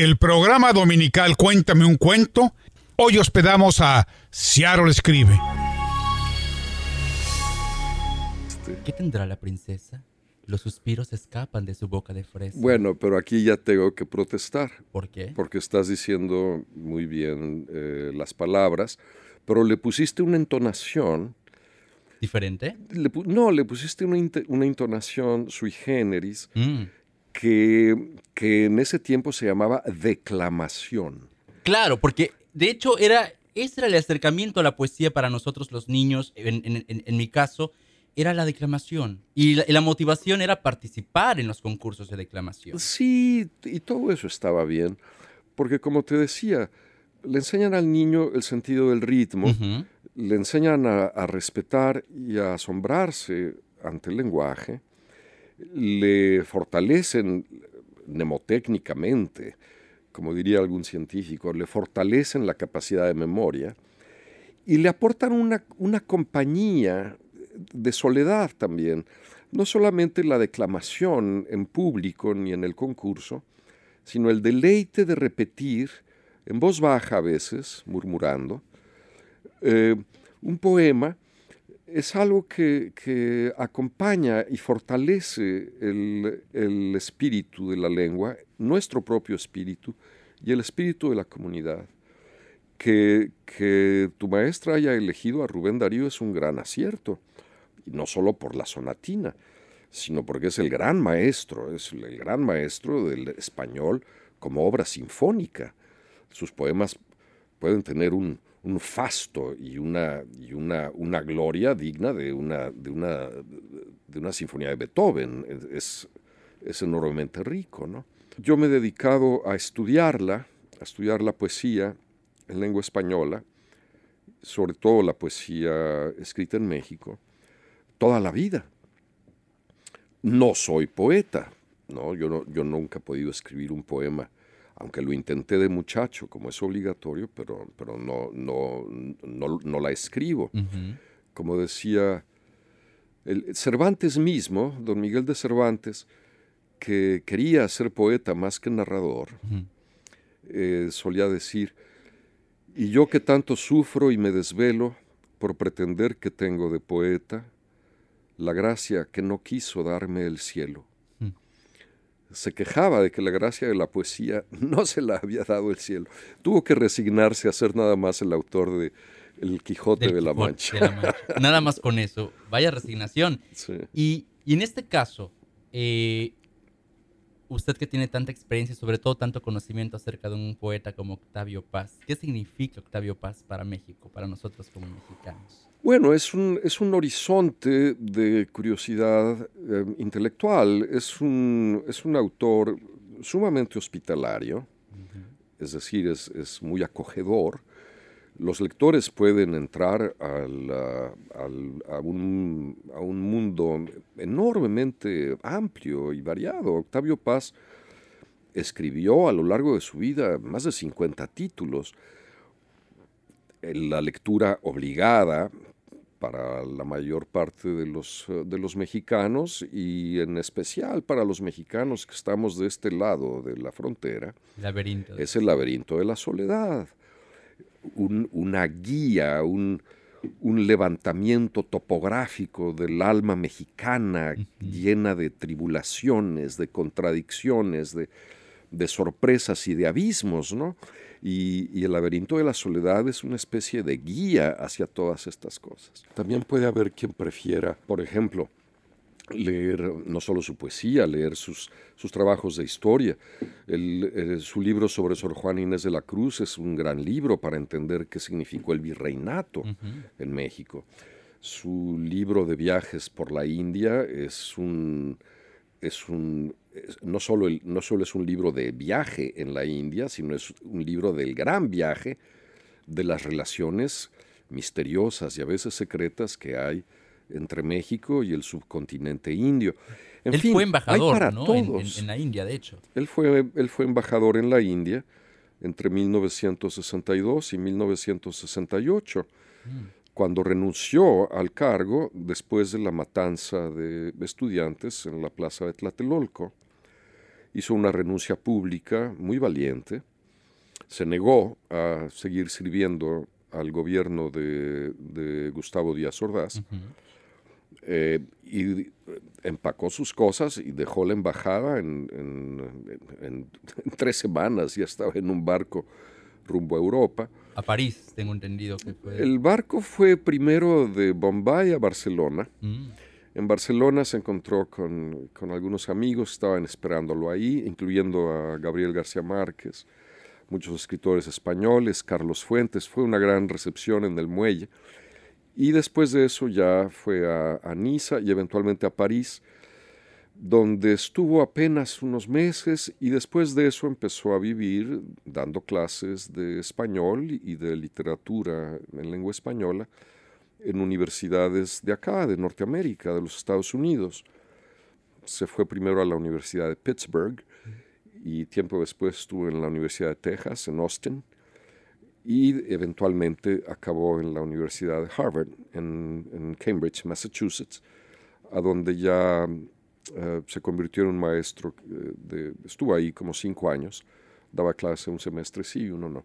el programa dominical Cuéntame un cuento. Hoy hospedamos a Seattle Escribe. ¿Qué tendrá la princesa? Los suspiros escapan de su boca de fresa. Bueno, pero aquí ya tengo que protestar. ¿Por qué? Porque estás diciendo muy bien eh, las palabras, pero le pusiste una entonación. ¿Diferente? le no, le pusiste una entonación sui generis Mm. Que, que en ese tiempo se llamaba declamación. Claro, porque de hecho era, ese era el acercamiento a la poesía para nosotros los niños, en, en- en- en mi caso, era la declamación. Y la, y la motivación era participar en los concursos de declamación. Sí, y todo eso estaba bien, porque como te decía, le enseñan al niño el sentido del ritmo, le enseñan a, a respetar y a asombrarse ante el lenguaje, le fortalecen mnemotécnicamente, como diría algún científico, le fortalecen la capacidad de memoria y le aportan una, una compañía de soledad también. No solamente la declamación en público ni en el concurso, sino el deleite de repetir, en voz baja a veces, murmurando, eh, un poema es algo que, que acompaña y fortalece el, el espíritu de la lengua, nuestro propio espíritu y el espíritu de la comunidad. Que, que tu maestra haya elegido a Rubén Darío es un gran acierto, no solo por la sonatina, sino porque es el gran maestro, es el gran maestro del español como obra sinfónica. Sus poemas pueden tener un, un fasto y una, y una, una gloria digna de una, de, una, de una sinfonía de Beethoven. Es, es enormemente rico. ¿no? Yo me he dedicado a estudiarla, a estudiar la poesía en lengua española, sobre todo la poesía escrita en México, toda la vida. No soy poeta, ¿no? Yo, no, yo nunca he podido escribir un poema aunque lo intenté de muchacho, como es obligatorio, pero, pero no, no, no, no la escribo. Como decía el Cervantes mismo, don Miguel de Cervantes, que quería ser poeta más que narrador, eh, solía decir, y yo que tanto sufro y me desvelo por pretender que tengo de poeta, la gracia que no quiso darme el cielo se quejaba de que la gracia de la poesía no se la había dado el cielo. Tuvo que resignarse a ser nada más el autor de El Quijote de la Quijote Mancha. de la Mancha. Nada más con eso. Vaya resignación. Sí. Y, y en este caso, eh, usted que tiene tanta experiencia y sobre todo tanto conocimiento acerca de un poeta como Octavio Paz, ¿qué significa Octavio Paz para México, para nosotros como mexicanos? Bueno, es un, es un horizonte de curiosidad eh, intelectual. Es un, es un autor sumamente hospitalario, es decir, es, es muy acogedor. Los lectores pueden entrar al, al- a un, a un mundo enormemente amplio y variado. Octavio Paz escribió a lo largo de su vida más de 50 títulos. La lectura obligada para la mayor parte de los, eh, de los mexicanos y en especial para los mexicanos que estamos de este lado de la frontera, Laberinto. es el laberinto de la soledad. Un- una guía, un, un levantamiento topográfico del alma mexicana llena de tribulaciones, de contradicciones, de, de sorpresas y de abismos, ¿no? Y, y el laberinto de la soledad es una especie de guía hacia todas estas cosas. También puede haber quien prefiera, por ejemplo, leer no solo su poesía, leer sus, sus trabajos de historia. El- el- su libro sobre Sor Juana Inés de la Cruz es un gran libro para entender qué significó el virreinato en México. Su libro de viajes por la India es un, es un es- no, solo el- no solo es un libro de viaje en la India, sino es un libro del gran viaje de las relaciones misteriosas y a veces secretas que hay entre México y el subcontinente indio. En Él fin, fue embajador para ¿no? en- todos. en la India, de hecho. Él fue, él fue embajador en la India entre 1962 y 1968, cuando renunció al cargo después de la matanza de estudiantes en la plaza de Tlatelolco. hizo una renuncia pública muy valiente, se negó a seguir sirviendo al gobierno de, Gustavo Díaz Ordaz eh, y empacó sus cosas y dejó la embajada en, en, tres semanas, ya estaba en un barco rumbo a Europa. A París, tengo entendido que fue. El barco fue primero de Bombay a Barcelona. Mm. En Barcelona se encontró con, con, algunos amigos, estaban esperándolo ahí, incluyendo a Gabriel García Márquez, muchos escritores españoles, Carlos Fuentes. Fue una gran recepción en el muelle. Y después de eso ya fue a, a Niza y eventualmente a París, donde estuvo apenas unos meses y después de eso empezó a vivir dando clases de español y de literatura en lengua española en universidades de acá, de Norteamérica, de los Estados Unidos. Se fue primero a la Universidad de Pittsburgh y tiempo después estuvo en la Universidad de Texas, en Austin, y eventualmente acabó en la Universidad de Harvard, en, Cambridge, Massachusetts, a donde ya eh, se convirtió en un maestro, eh, de, estuvo ahí como cinco años, daba clase un semestre sí y uno no.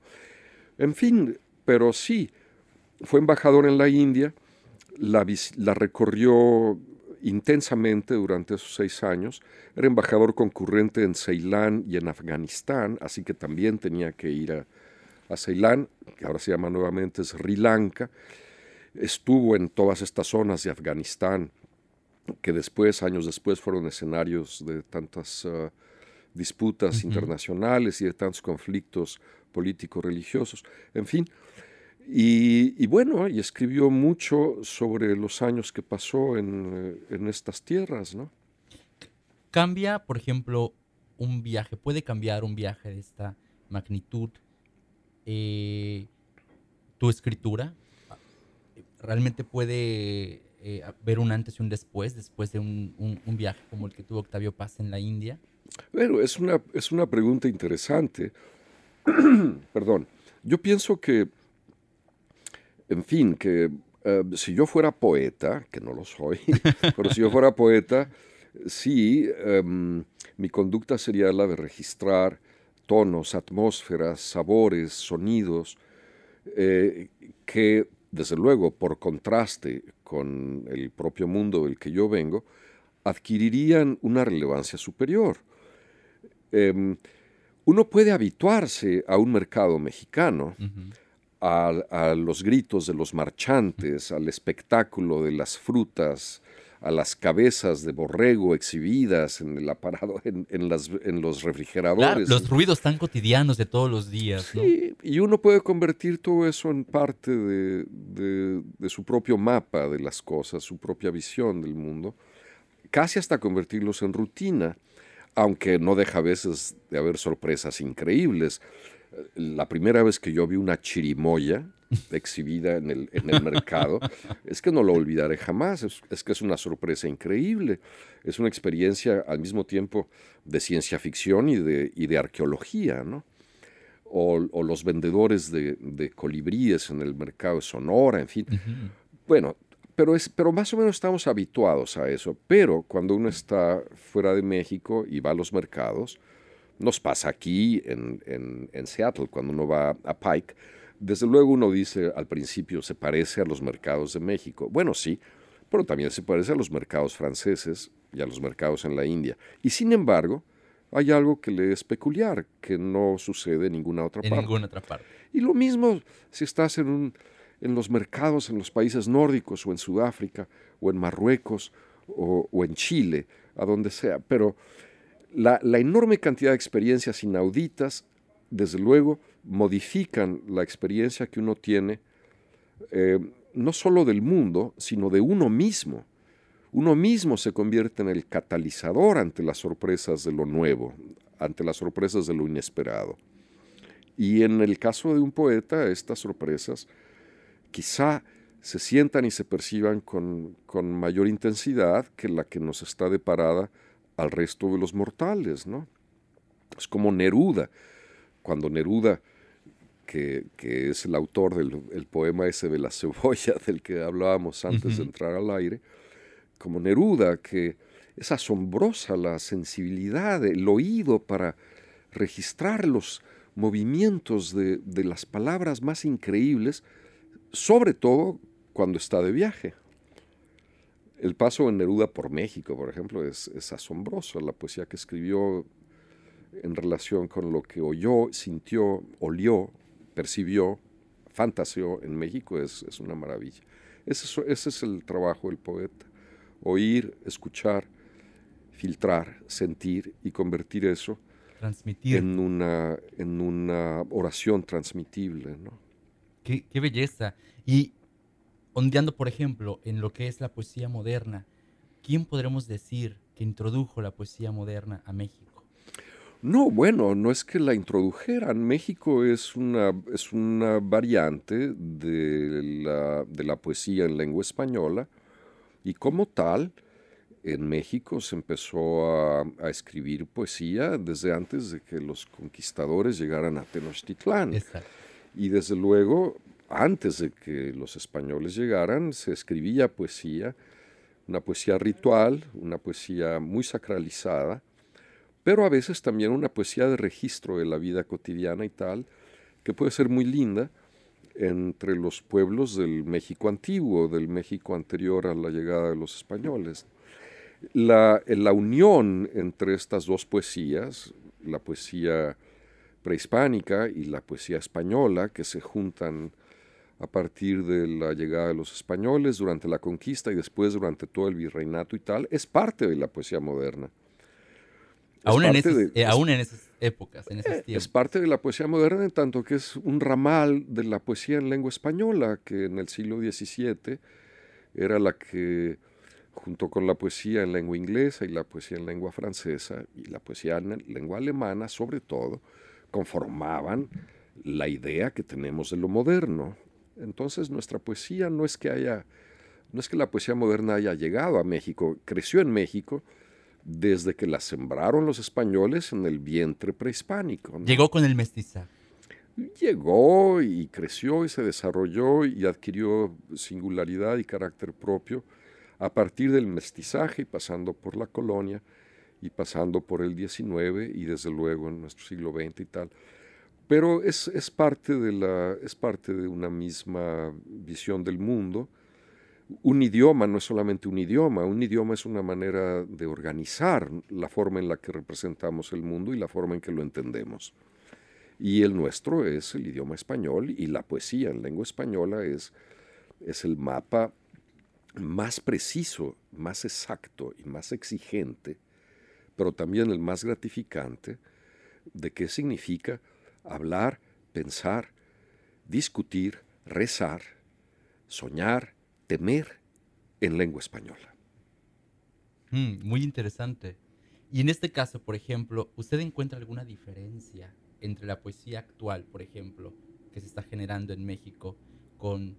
En fin, pero sí, fue embajador en la India, la, recorrió intensamente durante esos seis años. Era embajador concurrente en Ceilán y en Afganistán, así que también tenía que ir a, a Ceilán, que ahora se llama nuevamente Sri Lanka. Estuvo en todas estas zonas de Afganistán, que después, años después, fueron escenarios de tantas uh, disputas internacionales y de tantos conflictos políticos religiosos. En fin, y, bueno, y escribió mucho sobre los años que pasó en, eh, en, estas tierras, ¿no? Cambia, por ejemplo, un viaje, puede cambiar un viaje de esta magnitud eh, tu escritura. Realmente puede eh, ver un antes y un después, después de un, un, viaje como el que tuvo Octavio Paz en la India. Bueno, es una, es una pregunta interesante. Perdón. Yo pienso que en fin, que eh, si yo fuera poeta, que no lo soy, pero si yo fuera poeta, sí, em, mi conducta sería la de registrar tonos, atmósferas, sabores, sonidos, eh, que desde luego, por contraste con el propio mundo del que yo vengo, adquirirían una relevancia superior. Em, uno puede habituarse a un mercado mexicano, a, los gritos de los marchantes, al espectáculo de las frutas, a las cabezas de borrego exhibidas en el aparado, en, en, los refrigeradores. los ruidos tan cotidianos de todos los días. Sí, y uno puede convertir todo eso en parte de, de, su propio mapa de las cosas, su propia visión del mundo, casi hasta convertirlos en rutina, aunque no deja a veces de haber sorpresas increíbles la primera vez que yo vi una chirimoya exhibida en el, en el mercado, es que no lo olvidaré jamás, es, que es una sorpresa increíble, es una experiencia al mismo tiempo de ciencia ficción y de, y de arqueología, ¿no? O, los vendedores de, colibríes en el mercado de Sonora, en fin. Bueno, pero, es, pero más o menos estamos habituados a eso, pero cuando uno está fuera de México y va a los mercados, nos pasa aquí en, en, Seattle, cuando uno va a Pike. Desde luego uno dice al principio se parece a los mercados de México. Bueno, sí, pero también se parece a los mercados franceses y a los mercados en la India. Y sin embargo, hay algo que le es peculiar, que no sucede en ninguna otra en parte. ninguna otra parte. Y lo mismo si estás en, un, en los mercados en los países nórdicos o en Sudáfrica o en Marruecos o, o en Chile, a donde sea. Pero la, enorme cantidad de experiencias inauditas, desde luego, modifican la experiencia que uno tiene, eh, no solo del mundo, sino de uno mismo. Uno mismo se convierte en el catalizador ante las sorpresas de lo nuevo, ante las sorpresas de lo inesperado. Y en el caso de un poeta, estas sorpresas quizá se sientan y se perciban con, con mayor intensidad que la que nos está deparada al resto de los mortales, ¿no? Es como Neruda, cuando Neruda, que, es el autor del poema ese de la cebolla del que hablábamos antes de entrar al aire, como Neruda, que es asombrosa la sensibilidad, el oído para registrar los movimientos de, las palabras más increíbles, sobre todo cuando está de viaje. El paso de Neruda por México, por ejemplo, es, es asombroso. La poesía que escribió en relación con lo que oyó, sintió, olió, percibió, fantaseó en México es, es una maravilla. Ese, ese, es el trabajo del poeta. Oír, escuchar, filtrar, sentir y convertir eso Transmitir. en una, en una oración transmitible. ¿no? Qué, qué belleza. Y ondeando, por ejemplo, en lo que es la poesía moderna, ¿quién podremos decir que introdujo la poesía moderna a México? No, bueno, no es que la introdujeran. México es una, es una variante de la, de la poesía en lengua española y como tal, en México se empezó a, a, escribir poesía desde antes de que los conquistadores llegaran a Tenochtitlán. Exacto. Y desde luego, antes de que los españoles llegaran, se escribía poesía, una poesía ritual, una poesía muy sacralizada, pero a veces también una poesía de registro de la vida cotidiana y tal, que puede ser muy linda entre los pueblos del México antiguo, del México anterior a la llegada de los españoles. La, la unión entre estas dos poesías, la poesía prehispánica y la poesía española, que se juntan a partir de la llegada de los españoles durante la conquista y después durante todo el virreinato y tal, es parte de la poesía moderna. Aún en, esas, eh, aún en, esas, épocas, en esos eh, tiempos. Es parte de la poesía moderna en tanto que es un ramal de la poesía en lengua española, que en el siglo XVII era la que, junto con la poesía en lengua inglesa y la poesía en lengua francesa y la poesía en lengua alemana, sobre todo, conformaban la idea que tenemos de lo moderno. Entonces nuestra poesía no es que haya, no es que la poesía moderna haya llegado a México, creció en México, desde que la sembraron los españoles en el vientre prehispánico. ¿no? Llegó con el mestizaje. Llegó y creció y se desarrolló y adquirió singularidad y carácter propio a partir del mestizaje y pasando por la colonia y pasando por el XIX y desde luego en nuestro siglo XX y tal. Pero es, es, parte, de la, es parte de una misma visión del mundo un idioma no es solamente un idioma, un idioma es una manera de organizar la forma en la que representamos el mundo y la forma en que lo entendemos. Y el nuestro es el idioma español y la poesía en lengua española es, es el mapa más preciso, más exacto y más exigente, pero también el más gratificante de qué significa hablar, pensar, discutir, rezar, soñar, temer en lengua española. Mm, muy interesante. Y en este caso, por ejemplo, ¿usted encuentra alguna diferencia entre la poesía actual, por ejemplo, que se está generando en México con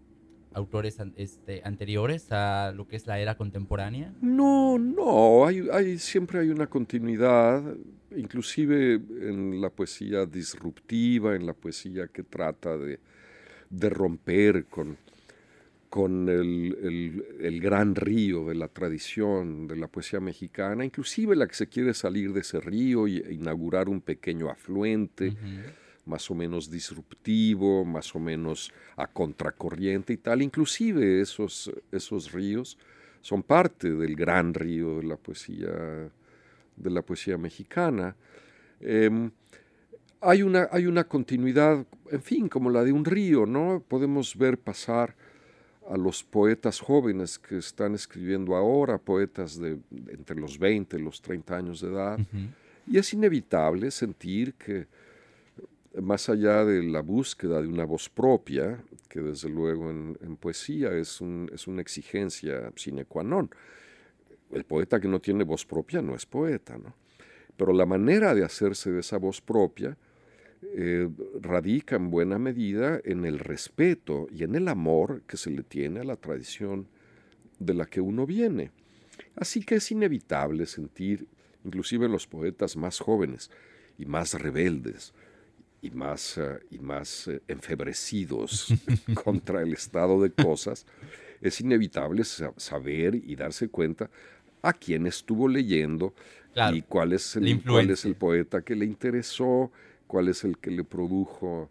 autores este, anteriores a lo que es la era contemporánea? No, no, hay, hay, siempre hay una continuidad, inclusive en la poesía disruptiva, en la poesía que trata de, de romper con, con el, el, el, gran río de la tradición de la poesía mexicana, inclusive la que se quiere salir de ese río e inaugurar un pequeño afluente, uh -huh. más o menos disruptivo, más o menos a contracorriente y tal. Inclusive esos, esos ríos son parte del gran río de la poesía, de la poesía mexicana. Eh, hay, una, hay una continuidad, en fin, como la de un río, ¿no? Podemos ver pasar a los poetas jóvenes que están escribiendo ahora, poetas de, de entre los 20 y los 30 años de edad, uh -huh. y es inevitable sentir que más allá de la búsqueda de una voz propia, que desde luego en, en poesía es, un, es, una exigencia sine qua non, el poeta que no tiene voz propia no es poeta, ¿no? Pero la manera de hacerse de esa voz propia eh, radica en buena medida en el respeto y en el amor que se le tiene a la tradición de la que uno viene. Así que es inevitable sentir, inclusive en los poetas más jóvenes y más rebeldes y más, uh, y más uh, enfebrecidos contra el estado de cosas, es inevitable saber y darse cuenta a quién estuvo leyendo Claro, y cuál es, el, cuál es el poeta que le interesó, cuál es el que le produjo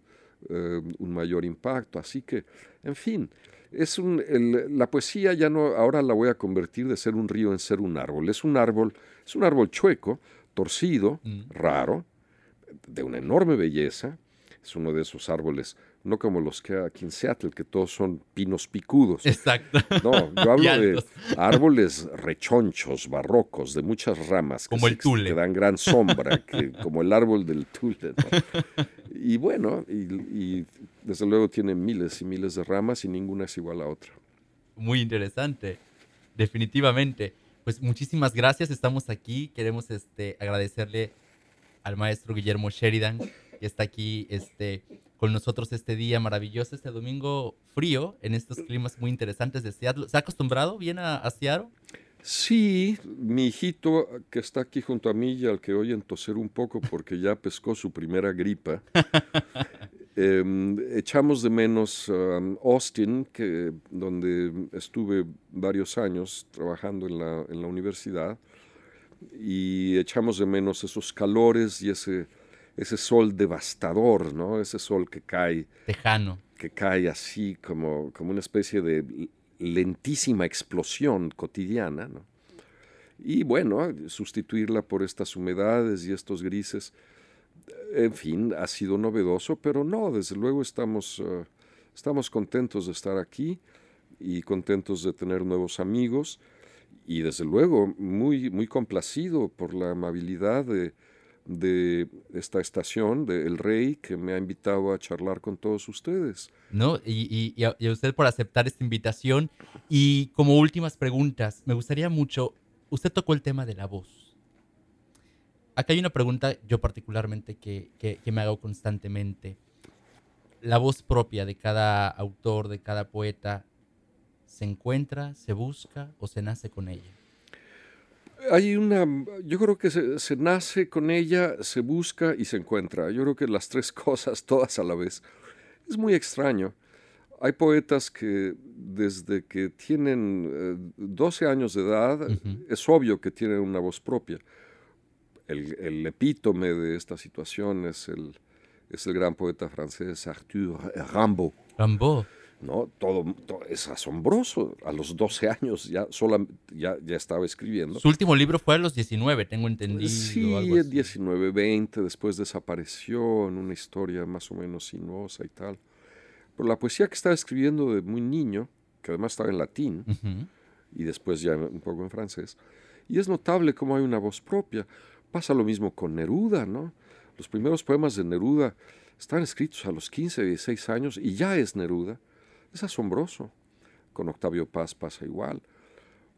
eh, un mayor impacto. Así que, en fin, es un, el- la poesía ya no, ahora la voy a convertir de ser un río en ser un árbol. Es un árbol, es un árbol chueco, torcido, Mm. raro, de una enorme belleza. Es uno de esos árboles, no como los que hay aquí en Seattle, que todos son pinos picudos. Exacto. No, yo hablo de árboles rechonchos, barrocos, de muchas ramas. que Como se- el tule. Que dan gran sombra, que, como el árbol del tule. ¿no? Y bueno, y, y desde luego tiene miles y miles de ramas y ninguna es igual a otra. Muy interesante. Definitivamente. Pues muchísimas gracias. Estamos aquí. Queremos este, agradecerle al maestro Guillermo Sheridan, que está aquí este, con nosotros este día maravilloso, este domingo frío, en estos climas muy interesantes de Seattle. ¿Se ha acostumbrado bien a, a Seattle? Sí, mi hijito que está aquí junto a mí y al que oyen toser un poco porque ya pescó su primera gripa, em, echamos de menos um, Austin, que, donde estuve varios años trabajando en la, en la universidad, y echamos de menos esos calores y ese, ese sol devastador, ¿no? Ese sol que cae Tejano. que cae así como, como una especie de lentísima explosión cotidiana, ¿no? Y bueno, sustituirla por estas humedades y estos grises, en fin, ha sido novedoso, pero no, desde luego estamos, eh, estamos contentos de estar aquí y contentos de tener nuevos amigos y desde luego muy, muy complacido por la amabilidad de, de esta estación, de El Rey, que me ha invitado a charlar con todos ustedes. ¿no? Y, y- y a, usted por aceptar esta invitación. Y como últimas preguntas, me gustaría mucho, usted tocó el tema de la voz. Acá hay una pregunta yo particularmente que, que- que me hago constantemente. La voz propia de cada autor, de cada poeta, ¿se encuentra, se busca o se nace con ella? Hay una, yo creo que se, se nace con ella, se busca y se encuentra. Yo creo que las tres cosas todas a la vez. Es muy extraño. Hay poetas que desde que tienen eh, 12 años de edad, es obvio que tienen una voz propia. El, el epítome de esta situación es el, es el gran poeta francés Arthur Rimbaud. Rambo. ¿No? Todo, to- es asombroso. A los 12 años ya, sola- ya, ya estaba escribiendo. Su último libro fue a los 19, tengo entendido. Sí, algo así. 19, 20, después desapareció en una historia más o menos sinuosa y tal. Pero la poesía que estaba escribiendo de muy niño, que además estaba en latín Ujú. y después ya un poco en francés, y es notable cómo hay una voz propia. Pasa lo mismo con Neruda, ¿no? Los primeros poemas de Neruda están escritos a los 15, 16 años y ya es Neruda. Es asombroso. Con Octavio Paz pasa igual.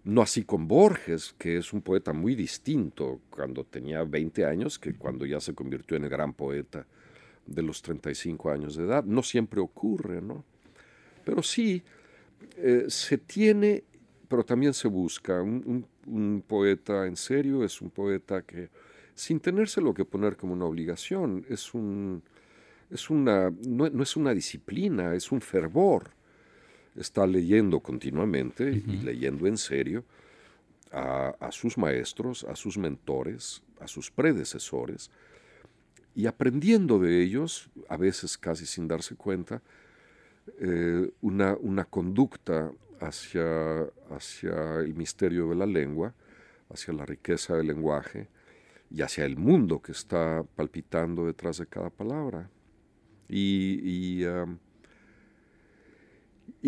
No así con Borges, que es un poeta muy distinto cuando tenía 20 años que cuando ya se convirtió en el gran poeta de los 35 años de edad. No siempre ocurre, ¿no? Pero sí, eh, se tiene, pero también se busca. Un, un- un poeta en serio es un poeta que, sin tenérselo que poner como una obligación, es un, es una, no, no es una disciplina, es un fervor. Está leyendo continuamente y leyendo en serio a, a sus maestros, a sus mentores, a sus predecesores, y aprendiendo de ellos, a veces casi sin darse cuenta, eh, una, una conducta hacia, hacia el misterio de la lengua, hacia la riqueza del lenguaje y hacia el mundo que está palpitando detrás de cada palabra. Y, y, um,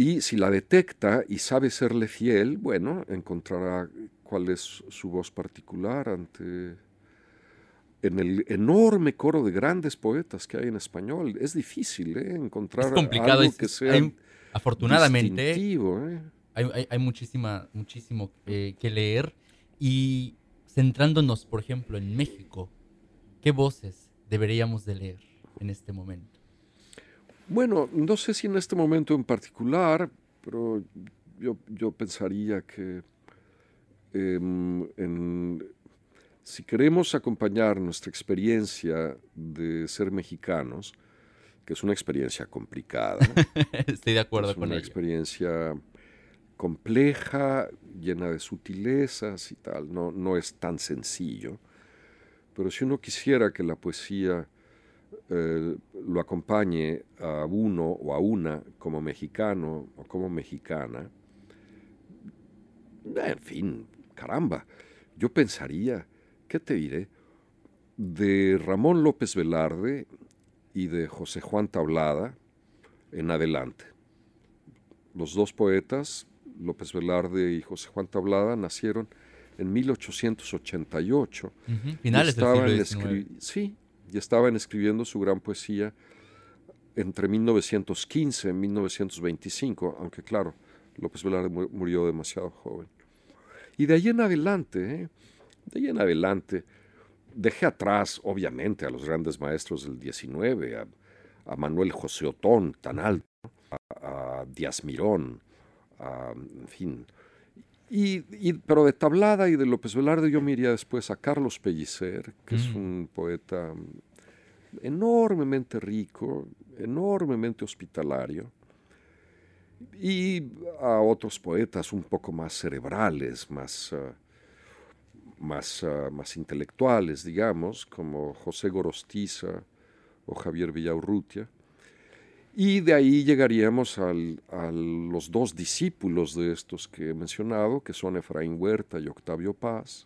y si la detecta y sabe serle fiel, bueno, encontrará cuál es su voz particular ante en el enorme coro de grandes poetas que hay en español. Es difícil ¿eh? encontrar Es complicado. algo que sea hay- afortunadamente, distintivo, ¿eh? hay, hay- hay muchísima, muchísimo eh, que leer. Y centrándonos, por ejemplo, en México, ¿qué voces deberíamos de leer en este momento? Bueno, no sé si en este momento en particular, pero yo, yo pensaría que em, en- si queremos acompañar nuestra experiencia de ser mexicanos, que es una experiencia complicada. Estoy de acuerdo es con una ello. experiencia compleja, llena de sutilezas y tal, no, no es tan sencillo. Pero si uno quisiera que la poesía eh, lo acompañe a uno o a una como mexicano o como mexicana, en fin, caramba, yo pensaría, ¿qué te diré? De Ramón López Velarde y de José Juan Tablada en adelante. Los dos poetas, López Velarde y José Juan Tablada, nacieron en 1888. Finales del siglo Sí, y estaban escribiendo su gran poesía entre 1915 y 1925, aunque claro, López Velarde murió demasiado joven. Y de ahí en adelante, ¿eh? de ahí en adelante, dejé atrás, obviamente, a los grandes maestros del 19, a, Manuel José Otón, tan alto, a, Díaz Mirón, en fin. Y, pero de Tablada y de López Velarde yo me iría después a Carlos Pellicer, que es mm. un poeta enormemente rico, enormemente hospitalario, y a otros poetas un poco más cerebrales, más, ah, más, ah, más intelectuales, digamos, como José Gorostiza o Javier Villaurrutia. Y de ahí llegaríamos a los dos discípulos de estos que he mencionado, que son Efraín Huerta y Octavio Paz.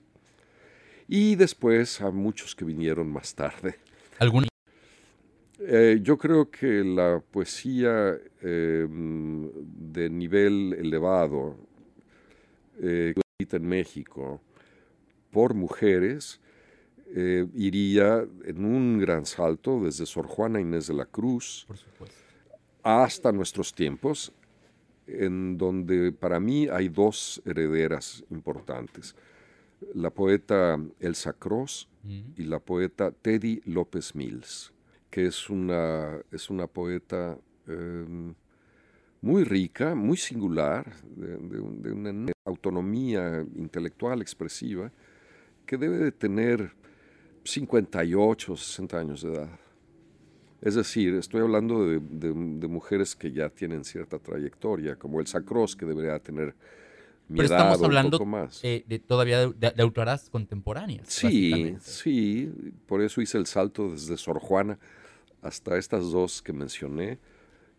Y después a muchos que vinieron más tarde. ¿Algún eh, yo creo que la poesía em, de nivel elevado eh, en México por mujeres eh, iría en un gran salto desde Sor Juana Inés de la Cruz hasta nuestros tiempos, en donde para mí hay dos herederas importantes, la poeta Elsa Cross y la poeta Teddy López Mills que es una, es una poeta em, muy rica, muy singular, de, una autonomía intelectual expresiva, que debe de tener 58 o 60 años de edad. Es decir, estoy hablando de, mujeres que ya tienen cierta trayectoria, como el Sacros, que debería tener mi Pero edad estamos hablando un poco más. de todavía de, autoras contemporáneas. Sí, sí, por eso hice el salto desde Sor Juana hasta estas dos que mencioné,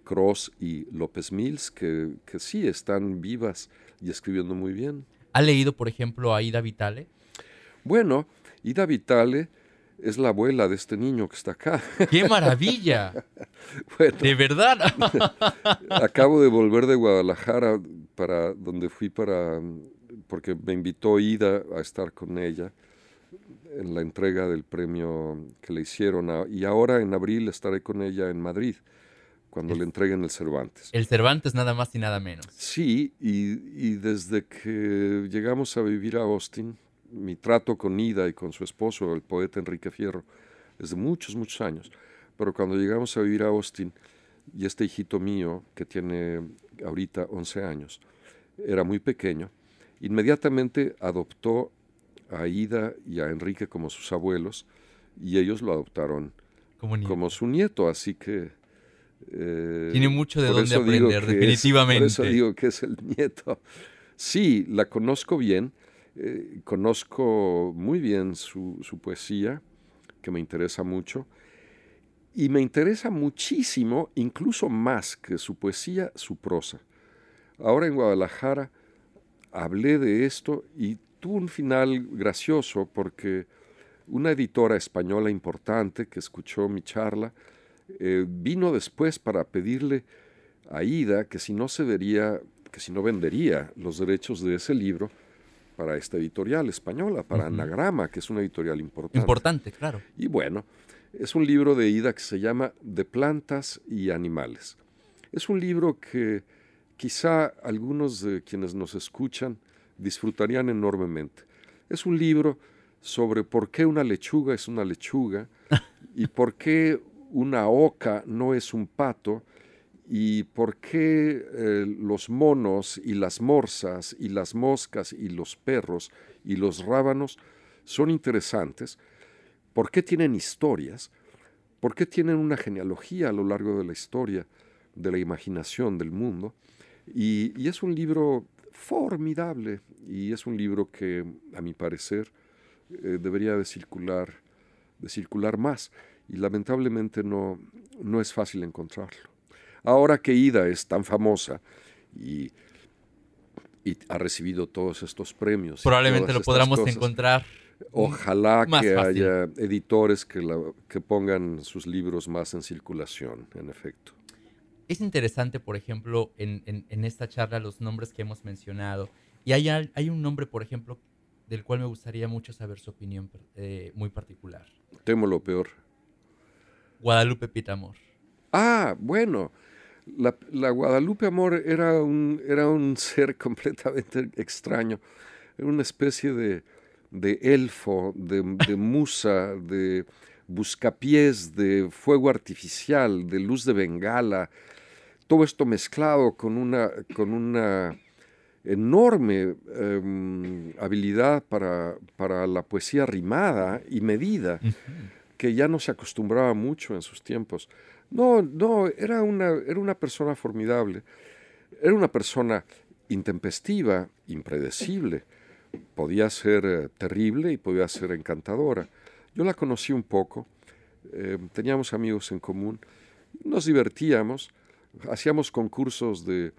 Cross y López Mills, que, que sí están vivas y escribiendo muy bien. ¿Ha leído, por ejemplo, a Ida Vitale? Bueno, Ida Vitale es la abuela de este niño que está acá. ¡Qué maravilla! de verdad. acabo de volver de Guadalajara para donde fui para porque me invitó Ida a estar con ella en la entrega del premio que le hicieron y ahora en abril estaré con ella en Madrid cuando le entreguen el Cervantes. El Cervantes nada más y nada menos. Sí, y, desde que llegamos a vivir a Austin, mi trato con Ida y con su esposo, el poeta Enrique Fierro, desde muchos, muchos años, pero cuando llegamos a vivir a Austin, y este hijito mío, que tiene ahorita 11 años, era muy pequeño, inmediatamente adoptó a Ida y a Enrique como sus abuelos y ellos lo adoptaron como, su nieto, así que... Eh, Tiene mucho de dónde aprender, definitivamente. por eso digo que es el nieto. Sí, la conozco bien, eh, conozco muy bien su, su poesía, que me interesa mucho, y me interesa muchísimo, incluso más que su poesía, su prosa. Ahora en Guadalajara hablé de esto y tuvo un final gracioso porque una editora española importante que escuchó mi charla eh, vino después para pedirle a Ida que si no se que si no vendería los derechos de ese libro para esta editorial española, para Anagrama, que es una editorial importante. Importante, claro. Y bueno, es un libro de Ida que se llama De plantas y animales. Es un libro que quizá algunos de quienes nos escuchan disfrutarían enormemente. Es un libro sobre por qué una lechuga es una lechuga y por qué una oca no es un pato y por qué eh, los monos y las morsas y las moscas y los perros y los rábanos son interesantes, por qué tienen historias, por qué tienen una genealogía a lo largo de la historia, de la imaginación del mundo. y es un libro formidable y es un libro que, a mi parecer, eh, debería de circular, de circular más y lamentablemente no, no es fácil encontrarlo. Ahora que Ida es tan famosa y, y ha recibido todos estos premios. Probablemente lo podamos encontrar. Ojalá que haya editores que, que pongan sus libros más en circulación, en efecto. Es interesante, por ejemplo, en, en, esta charla los nombres que hemos mencionado. Y hay, hay un nombre, por ejemplo, del cual me gustaría mucho saber su opinión eh, muy particular. Temo lo peor. Guadalupe Pitamor. Ah, bueno. La, Guadalupe Amor era un, era un ser completamente extraño. Era una especie de, de elfo, de, de musa, de buscapiés, de fuego artificial, de luz de bengala. Todo esto mezclado con una, con una enorme em, habilidad para, para, la poesía rimada y medida, que ya no se acostumbraba mucho en sus tiempos. No, no, era una, era una persona formidable, era una persona intempestiva, impredecible, podía ser eh, terrible y podía ser encantadora. Yo la conocí un poco, em, teníamos amigos en común, nos divertíamos, hacíamos concursos de,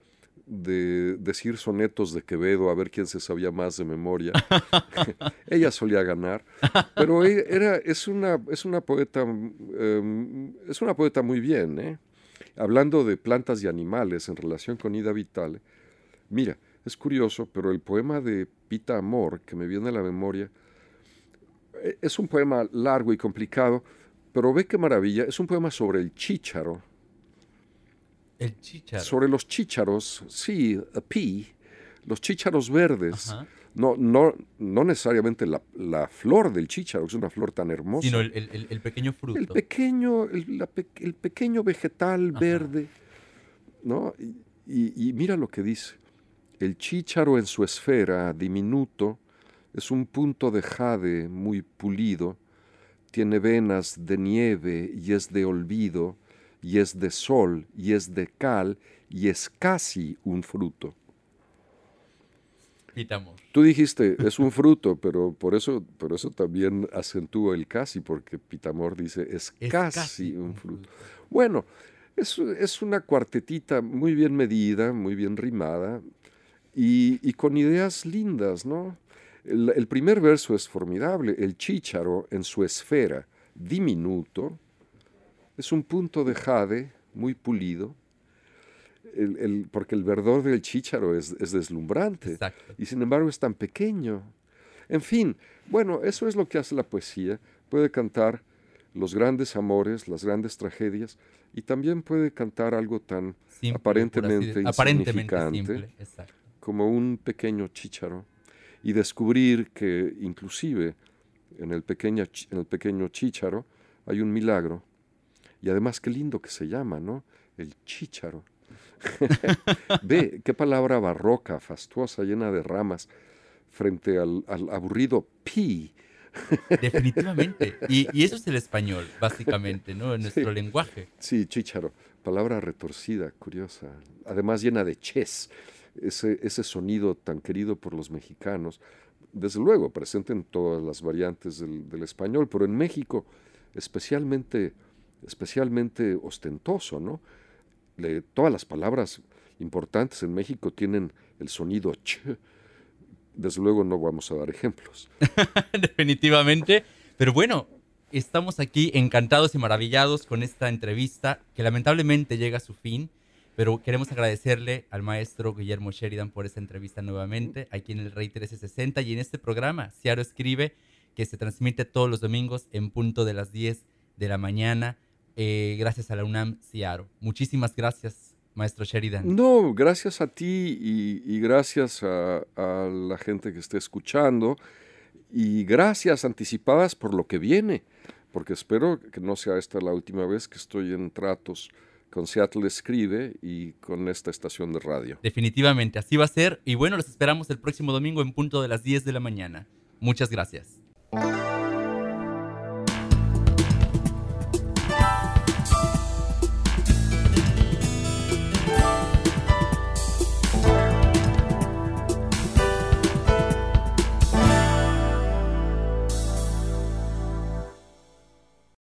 de decir sonetos de Quevedo a ver quién se sabía más de memoria. Ella solía ganar, pero e, era, es, una, es, una poeta, em, es una poeta muy bien, ¿eh? hablando de plantas y animales en relación con Ida Vitale. Mira, es curioso, pero el poema de Pita Amor, que me viene a la memoria, e, es un poema largo y complicado, pero ve qué maravilla, es un poema sobre el chícharo el chícharo. Sobre los chícharos, sí, a pea, los chícharos verdes. No, no, no necesariamente la, flor del chícharo, que es una flor tan hermosa. Sino el, pequeño fruto. El pequeño, el, pequeño vegetal verde. ¿no? Y, y, mira lo que dice. El chícharo en su esfera, diminuto, es un punto de jade muy pulido, tiene venas de nieve y es de olvido, y es de sol, y es de cal, y es casi un fruto. Pitamor. Tú dijiste, es un fruto, pero por eso, por eso también acentúa el casi, porque Pitamor dice, es, casi, un fruto. Bueno, es, es, una cuartetita muy bien medida, muy bien rimada, y, con ideas lindas, ¿no? El, el, primer verso es formidable, el chícharo en su esfera diminuto, es un punto de jade muy pulido, porque el verdor del chícharo es, deslumbrante y sin embargo es tan pequeño. En fin, bueno, eso es lo que hace la poesía. Puede cantar los grandes amores, las grandes tragedias y también puede cantar algo tan aparentemente insignificante como un pequeño chícharo y descubrir que inclusive en el, pequeño, en el pequeño chícharo hay un milagro y además qué lindo que se llama, ¿no? El chícharo. Ve, qué palabra barroca, fastuosa, llena de ramas, frente al, aburrido pi. Definitivamente. Y, eso es el español, básicamente, ¿no? En nuestro lenguaje. Sí, chícharo. Palabra retorcida, curiosa. Además llena de ches. Ese, ese sonido tan querido por los mexicanos. Desde luego, presente en todas las variantes del, del español, pero en México especialmente especialmente ostentoso, ¿no? todas las palabras importantes en México tienen el sonido ch. Desde luego no vamos a dar ejemplos. Definitivamente. Pero bueno, estamos aquí encantados y maravillados con esta entrevista que lamentablemente llega a su fin. Pero queremos agradecerle al maestro Guillermo Sheridan por esta entrevista nuevamente aquí en el Rey 1360 y en este programa, Ciaro Escribe, que se transmite todos los domingos en punto de las 10 de la mañana eh, gracias a la UNAM Ciaro. Muchísimas gracias, maestro Sheridan. No, gracias a ti y, gracias a, la gente que esté escuchando y gracias anticipadas por lo que viene, porque espero que no sea esta la última vez que estoy en tratos con Seattle Escribe y con esta estación de radio. Definitivamente, así va a ser. Y bueno, los esperamos el próximo domingo en punto de las 10 de la mañana. Muchas gracias.